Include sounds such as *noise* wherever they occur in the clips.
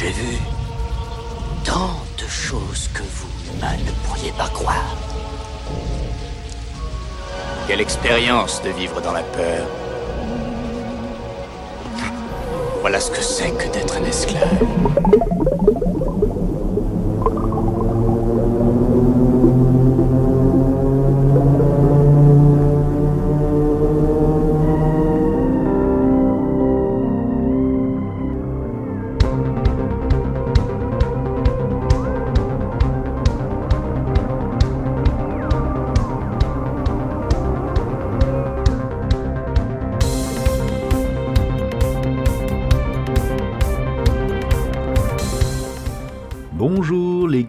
J'ai vu tant de choses que vous, ne pourriez pas croire. Quelle expérience de vivre dans la peur. Voilà ce que c'est que d'être un esclave.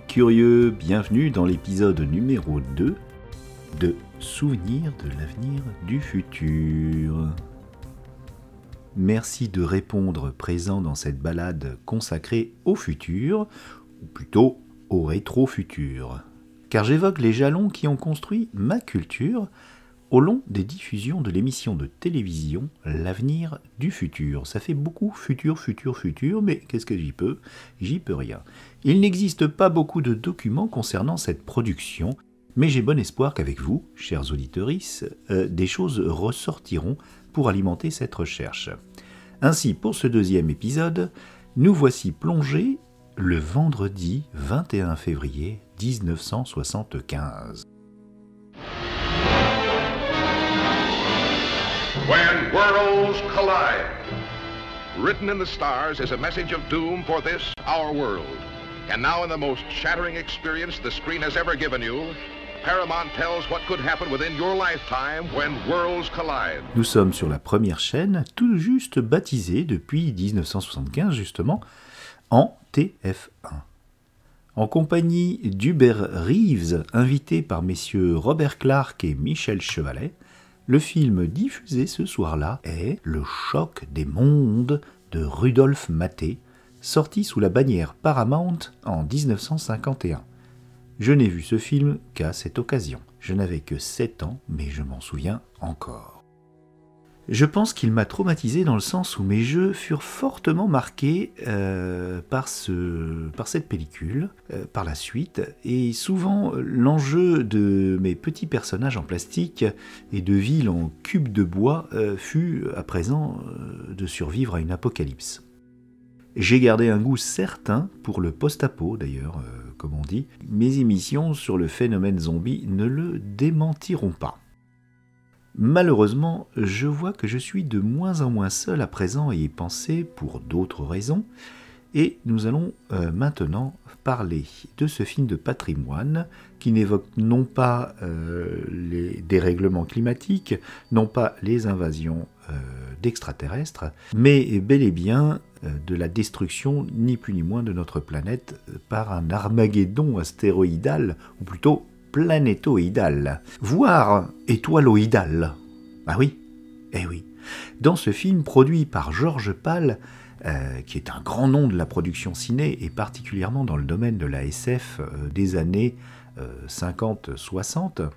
Curieux, bienvenue dans l'épisode numéro 2 de Souvenirs de l'avenir du futur. Merci de répondre présent dans cette balade consacrée au futur, ou plutôt au rétro-futur. Car j'évoque les jalons qui ont construit ma culture au long des diffusions de l'émission de télévision L'avenir du futur. Ça fait beaucoup futur, futur, futur, mais qu'est-ce que j'y peux? J'y peux rien. Il n'existe pas beaucoup de documents concernant cette production, mais j'ai bon espoir qu'avec vous, chers auditeurs, des choses ressortiront pour alimenter cette recherche. Ainsi, pour ce deuxième épisode, nous voici plongés le vendredi 21 février 1975. When worlds collide. Written in the stars is a message of doom for this, our world. And now, in the most shattering experience the screen has ever given you, Paramount tells what could happen within your lifetime when worlds collide. Nous sommes sur la première chaîne, tout juste baptisée depuis 1975 justement, en TF1. En compagnie d'Hubert Reeves, invité par messieurs Robert Clark et Michel Chevalet, le film diffusé ce soir-là est Le choc des mondes de Rudolf Maté, sorti sous la bannière Paramount en 1951. Je n'ai vu ce film qu'à cette occasion. Je n'avais que 7 ans, mais je m'en souviens encore. Je pense qu'il m'a traumatisé dans le sens où mes jeux furent fortement marqués euh, par, ce, par cette pellicule, euh, par la suite, et souvent l'enjeu de mes petits personnages en plastique et de villes en cubes de bois euh, fut à présent de survivre à une apocalypse. J'ai gardé un goût certain pour le post-apo d'ailleurs, comme on dit. Mes émissions sur le phénomène zombie ne le démentiront pas. Malheureusement, je vois que je suis de moins en moins seul à présent à y penser pour d'autres raisons, et nous allons euh, maintenant parler de ce film de patrimoine qui n'évoque non pas euh, les dérèglements climatiques, non pas les invasions euh, d'extraterrestres, mais bel et bien de la destruction ni plus ni moins de notre planète par un Armageddon astéroïdal, ou plutôt planétoïdal, voire étoiloïdal. Ah oui, eh oui. Dans ce film produit par Georges Pal, euh, qui est un grand nom de la production ciné, et particulièrement dans le domaine de la SF euh, des années 50-60, euh,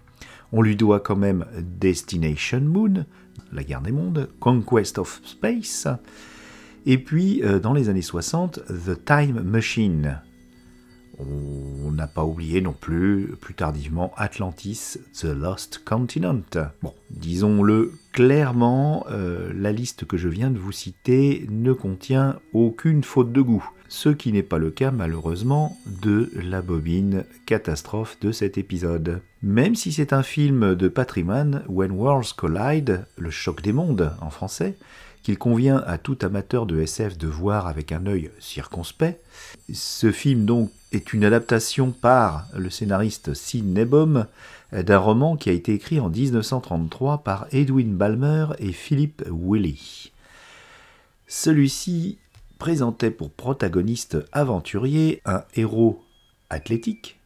on lui doit quand même Destination Moon, la guerre des mondes, Conquest of Space, et puis dans les années 60, The Time Machine, on n'a pas oublié non plus, plus tardivement, Atlantis, The Lost Continent. Bon, disons-le clairement, euh, la liste que je viens de vous citer ne contient aucune faute de goût. Ce qui n'est pas le cas malheureusement de la bobine catastrophe de cet épisode. Même si c'est un film de patrimoine, When Worlds Collide, le choc des mondes en français, qu'il convient à tout amateur de SF de voir avec un œil circonspect. Ce film donc est une adaptation par le scénariste Sid Nebom d'un roman qui a été écrit en 1933 par Edwin Balmer et Philip Willy. Celui-ci présentait pour protagoniste aventurier un héros athlétique,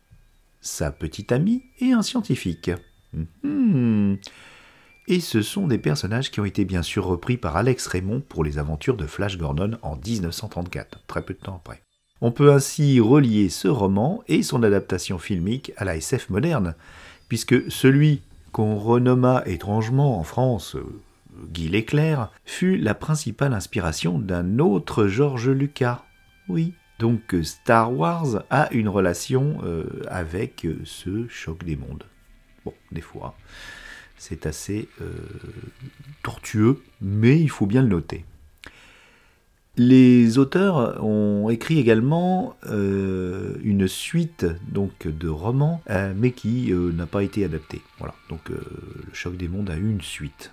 sa petite amie et un scientifique. Hmm. Et ce sont des personnages qui ont été bien sûr repris par Alex Raymond pour les aventures de Flash Gordon en 1934, très peu de temps après. On peut ainsi relier ce roman et son adaptation filmique à la SF moderne, puisque celui qu'on renomma étrangement en France Guy Léclair fut la principale inspiration d'un autre Georges Lucas. Oui, Donc Star Wars a une relation euh, avec ce choc des mondes. Bon, des fois, c'est assez euh, tortueux, mais il faut bien le noter. Les auteurs ont écrit également une suite donc de romans, mais qui n'a pas été adaptée. Voilà. Donc le choc des mondes a eu une suite.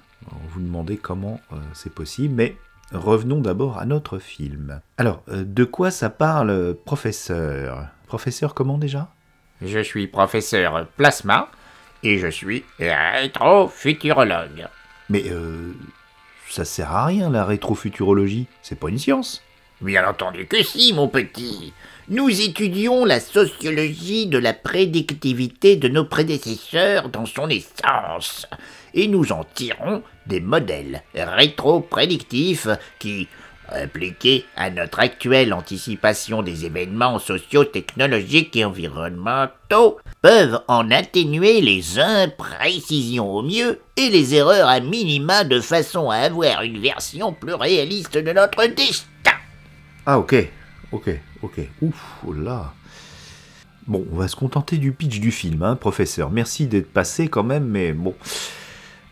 vous demandez comment c'est possible, mais Revenons d'abord à notre film. Alors, euh, de quoi ça parle, professeur? Professeur comment déjà? Je suis professeur Plasma et je suis rétrofuturologue. Mais euh, ça sert à rien la rétrofuturologie, c'est pas une science. Bien entendu que si, mon petit. Nous étudions la sociologie de la prédictivité de nos prédécesseurs dans son essence, et nous en tirons des modèles rétro-prédictifs qui, appliqués à notre actuelle anticipation des événements socio-technologiques et environnementaux, peuvent en atténuer les imprécisions au mieux et les erreurs à minima de façon à avoir une version plus réaliste de notre destin. Ah ok, ok, ok. Ouf, oh là. Bon, on va se contenter du pitch du film, hein, professeur. Merci d'être passé quand même, mais bon.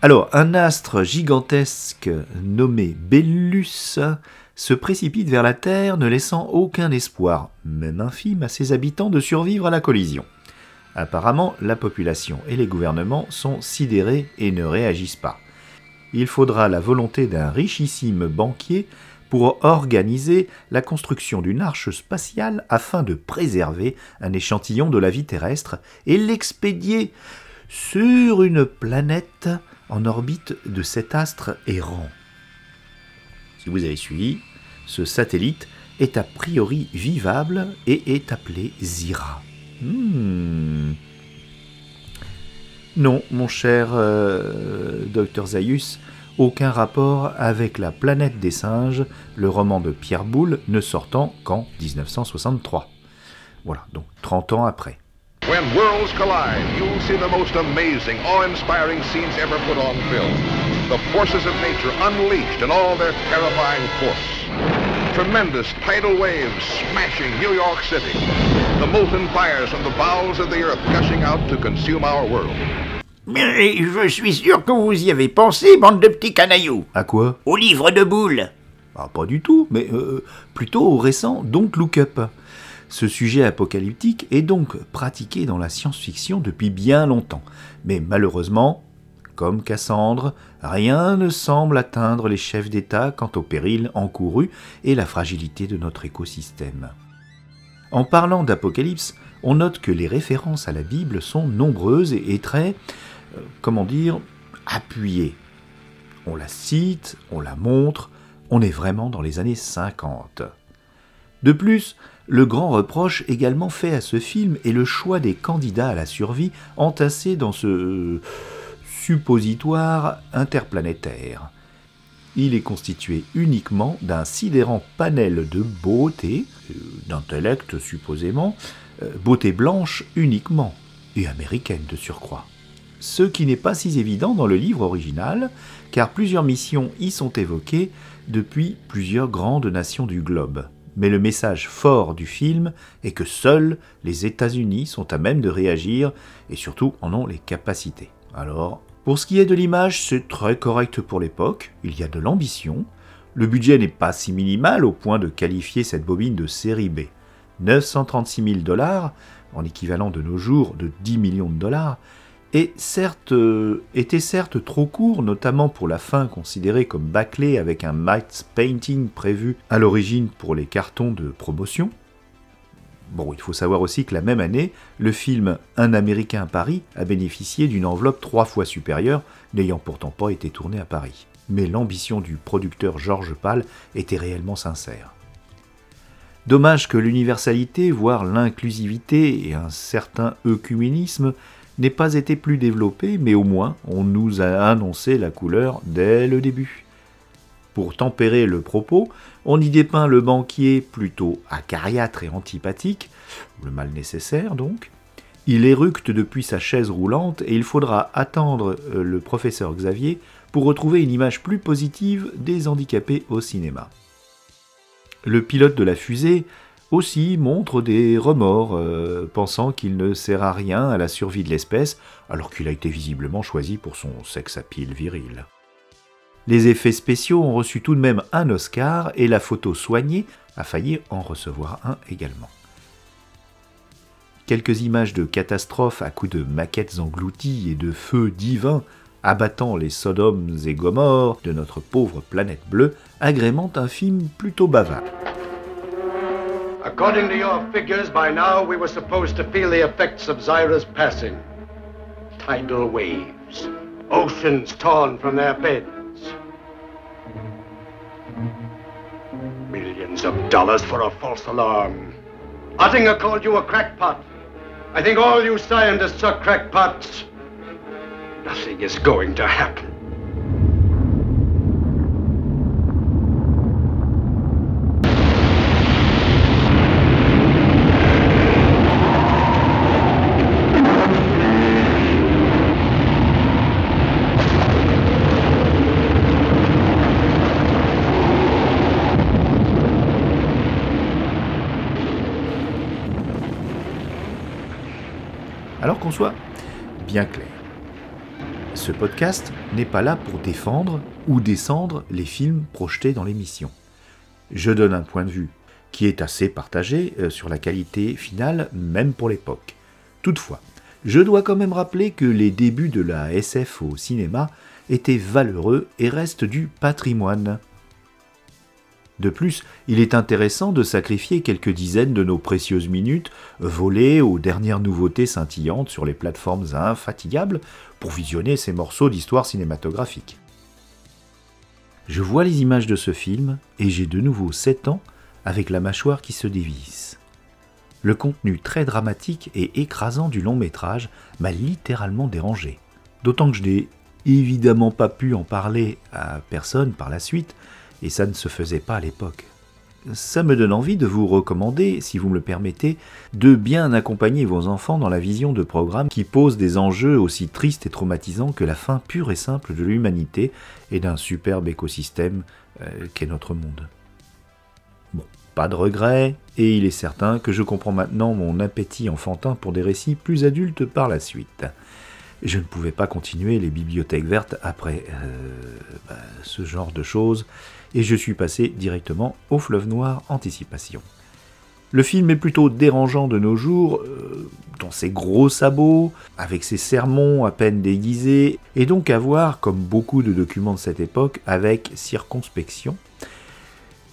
Alors, un astre gigantesque nommé Bellus se précipite vers la Terre, ne laissant aucun espoir, même infime, à ses habitants de survivre à la collision. Apparemment, la population et les gouvernements sont sidérés et ne réagissent pas. Il faudra la volonté d'un richissime banquier pour organiser la construction d'une arche spatiale afin de préserver un échantillon de la vie terrestre et l'expédier sur une planète en orbite de cet astre errant. Si vous avez suivi, ce satellite est a priori vivable et est appelé Zira. Hmm. Non, mon cher euh, docteur Zaius, aucun rapport avec La planète des singes, le roman de Pierre Boulle, ne sortant qu'en 1963. Voilà, donc 30 ans après. When worlds collide, you'll see the most amazing, awe-inspiring scenes ever put on film. The forces of nature unleashed in all their terrifying force. Tremendous tidal waves smashing New York City. The molten fires from the bowels of the earth gushing out to consume our world. Mais je suis sûr que vous y avez pensé, bande de petits canailloux. À quoi? Au livre de boules. Ah, pas du tout, mais euh, plutôt au récent Don't Look Up. Ce sujet apocalyptique est donc pratiqué dans la science-fiction depuis bien longtemps, mais malheureusement, comme Cassandre, rien ne semble atteindre les chefs d'État quant au péril encouru et la fragilité de notre écosystème. En parlant d'apocalypse, on note que les références à la Bible sont nombreuses et très euh, comment dire, appuyé. On la cite, on la montre, on est vraiment dans les années 50. De plus, le grand reproche également fait à ce film est le choix des candidats à la survie entassés dans ce suppositoire interplanétaire. Il est constitué uniquement d'un sidérant panel de beauté, euh, d'intellect supposément, beauté blanche uniquement, et américaine de surcroît ce qui n'est pas si évident dans le livre original, car plusieurs missions y sont évoquées depuis plusieurs grandes nations du globe. Mais le message fort du film est que seuls les États-Unis sont à même de réagir et surtout en ont les capacités. Alors, pour ce qui est de l'image, c'est très correct pour l'époque, il y a de l'ambition, le budget n'est pas si minimal au point de qualifier cette bobine de série B. 936 000 dollars, en équivalent de nos jours de 10 millions de dollars, et certes, euh, était certes trop court, notamment pour la fin considérée comme bâclée avec un matte painting prévu à l'origine pour les cartons de promotion. Bon, il faut savoir aussi que la même année, le film Un Américain à Paris a bénéficié d'une enveloppe trois fois supérieure, n'ayant pourtant pas été tourné à Paris. Mais l'ambition du producteur Georges Pal était réellement sincère. Dommage que l'universalité, voire l'inclusivité et un certain œcuménisme n'ait pas été plus développé, mais au moins on nous a annoncé la couleur dès le début. Pour tempérer le propos, on y dépeint le banquier plutôt acariâtre et antipathique, le mal nécessaire donc. Il éructe depuis sa chaise roulante et il faudra attendre euh, le professeur Xavier pour retrouver une image plus positive des handicapés au cinéma. Le pilote de la fusée aussi montre des remords, euh, pensant qu'il ne sert à rien à la survie de l'espèce, alors qu'il a été visiblement choisi pour son sex appeal viril. Les effets spéciaux ont reçu tout de même un Oscar et la photo soignée a failli en recevoir un également. Quelques images de catastrophes à coups de maquettes englouties et de feux divins abattant les Sodomes et Gomorres de notre pauvre planète bleue agrémentent un film plutôt bavard. According to your figures, by now we were supposed to feel the effects of Zyra's passing. Tidal waves, oceans torn from their beds. Millions of dollars for a false alarm. Ottinger called you a crackpot. I think all you scientists are crackpots. Nothing is going to happen. Soit bien clair. Ce podcast n'est pas là pour défendre ou descendre les films projetés dans l'émission. Je donne un point de vue qui est assez partagé euh, sur la qualité finale, même pour l'époque. Toutefois, je dois quand même rappeler que les débuts de la SF au cinéma étaient valeureux et restent du patrimoine. De plus, il est intéressant de sacrifier quelques dizaines de nos précieuses minutes volées aux dernières nouveautés scintillantes sur les plateformes infatigables pour visionner ces morceaux d'histoire cinématographique. Je vois les images de ce film et j'ai de nouveau 7 ans avec la mâchoire qui se dévisse. Le contenu très dramatique et écrasant du long métrage m'a littéralement dérangé. D'autant que je n'ai évidemment pas pu en parler à personne par la suite, et ça ne se faisait pas à l'époque. Ça me donne envie de vous recommander, si vous me le permettez, de bien accompagner vos enfants dans la vision de programmes qui posent des enjeux aussi tristes et traumatisants que la fin pure et simple de l'humanité et d'un superbe écosystème euh, qu'est notre monde. Bon, pas de regret, et il est certain que je comprends maintenant mon appétit enfantin pour des récits plus adultes par la suite. Je ne pouvais pas continuer les bibliothèques vertes après euh, bah, ce genre de choses, et je suis passé directement au fleuve noir Anticipation. Le film est plutôt dérangeant de nos jours, euh, dans ses gros sabots, avec ses sermons à peine déguisés, et donc à voir, comme beaucoup de documents de cette époque, avec circonspection.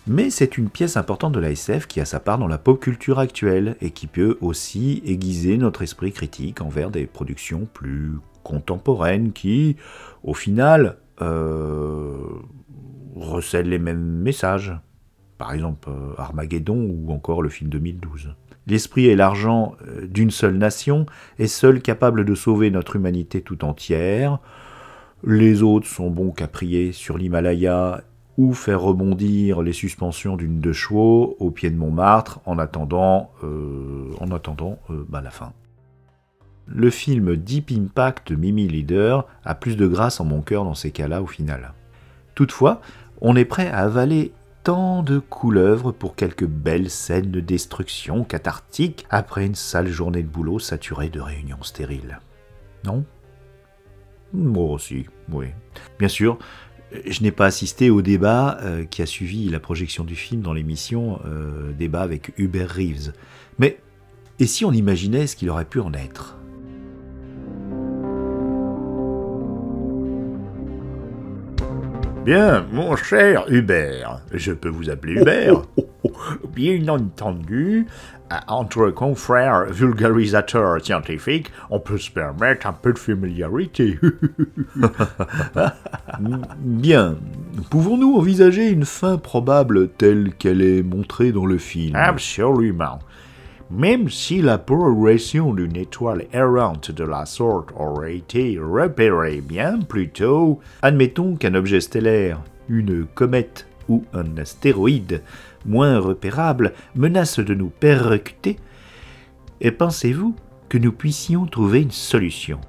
Mais c'est une pièce importante de la SF qui a sa part dans la pop culture actuelle et qui peut aussi aiguiser notre esprit critique envers des productions plus contemporaines qui, au final, euh, recèlent les mêmes messages. Par exemple, euh, Armageddon ou encore le film 2012. L'esprit et l'argent euh, d'une seule nation est seul capable de sauver notre humanité tout entière. Les autres sont bons qu'à prier sur l'Himalaya ou faire rebondir les suspensions d'une de chevaux au pied de Montmartre en attendant, euh, en attendant bah, la fin. Le film Deep Impact Mimi Leader a plus de grâce en mon cœur dans ces cas-là au final. Toutefois, on est prêt à avaler tant de couleuvres pour quelques belles scènes de destruction cathartique après une sale journée de boulot saturée de réunions stériles. Non? Moi aussi, oui. Bien sûr, je n'ai pas assisté au débat euh, qui a suivi la projection du film dans l'émission euh, Débat avec Hubert Reeves. Mais et si on imaginait ce qu'il aurait pu en être? Bien, mon cher Hubert, je peux vous appeler Hubert Bien entendu, entre confrères vulgarisateurs scientifiques, on peut se permettre un peu de familiarité. *laughs* Bien, pouvons-nous envisager une fin probable telle qu'elle est montrée dans le film? Absolument. Même si la progression d'une étoile errante de la sorte aurait été repérée bien plus tôt, admettons qu'un objet stellaire, une comète ou un astéroïde moins repérable menace de nous percuter, et pensez-vous que nous puissions trouver une solution?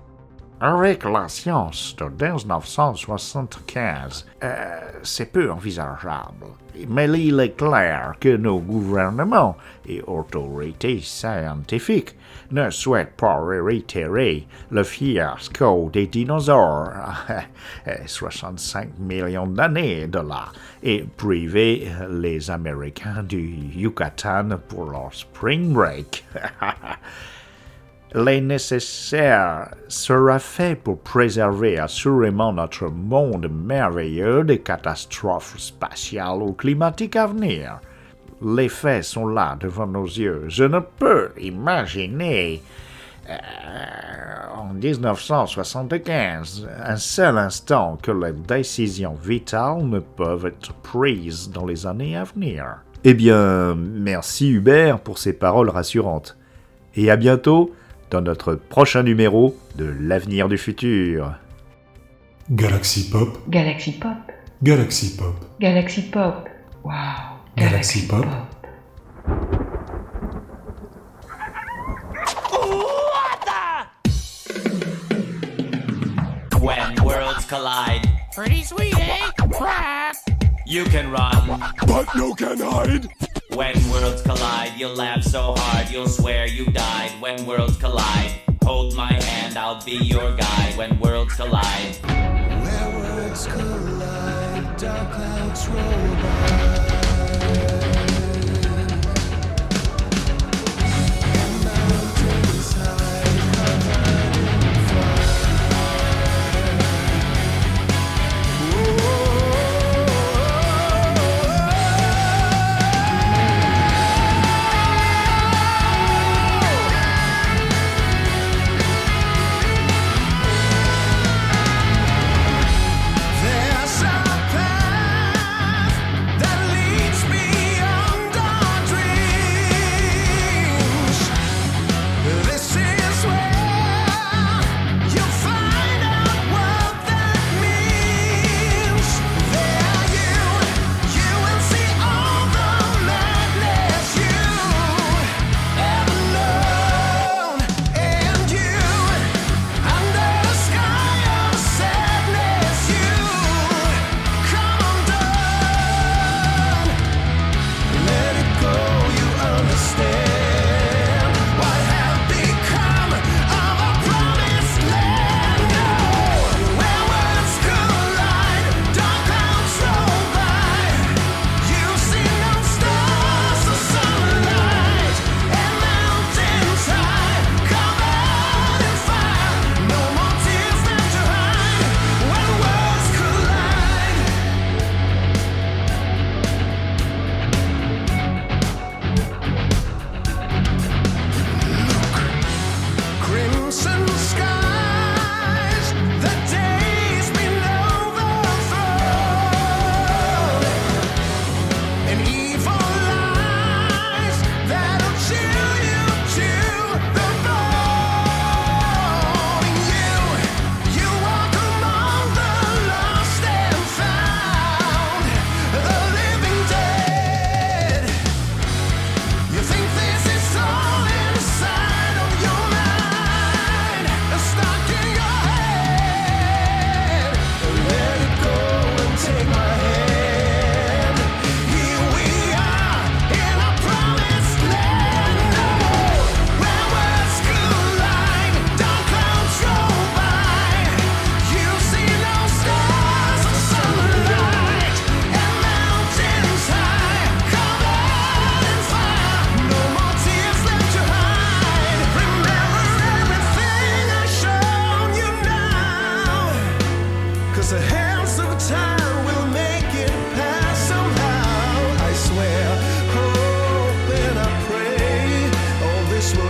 Avec la science de 1975, euh, c'est peu envisageable. Mais il est clair que nos gouvernements et autorités scientifiques ne souhaitent pas réitérer le fiasco des dinosaures 65 millions d'années de là et priver les Américains du Yucatan pour leur spring break. *laughs* Les nécessaire sera fait pour préserver assurément notre monde merveilleux des catastrophes spatiales ou climatiques à venir. Les faits sont là devant nos yeux. Je ne peux imaginer euh, en 1975 un seul instant que les décisions vitales ne peuvent être prises dans les années à venir. Eh bien, merci Hubert pour ces paroles rassurantes. Et à bientôt dans notre prochain numéro de l'avenir du futur. Galaxy Pop. Galaxy Pop. Galaxy Pop. Galaxy Pop. Wow. Galaxy Pop. When worlds collide. Pretty sweet, eh? Crap. You can run. But no can hide. When worlds collide, you'll laugh so hard, you'll swear you died. When worlds collide, hold my hand, I'll be your guide. When worlds collide. Where worlds collide, dark clouds roll by.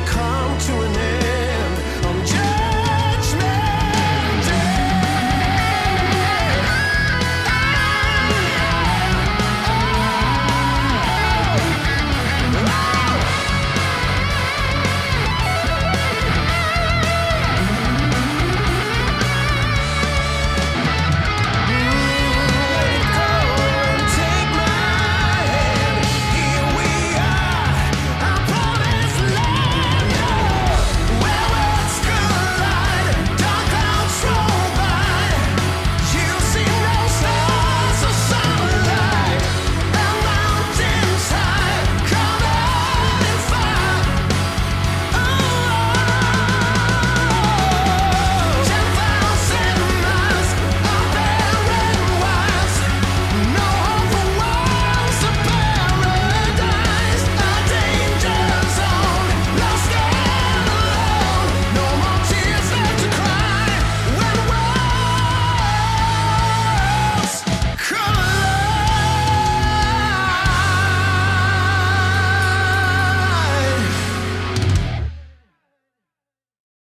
come to an end.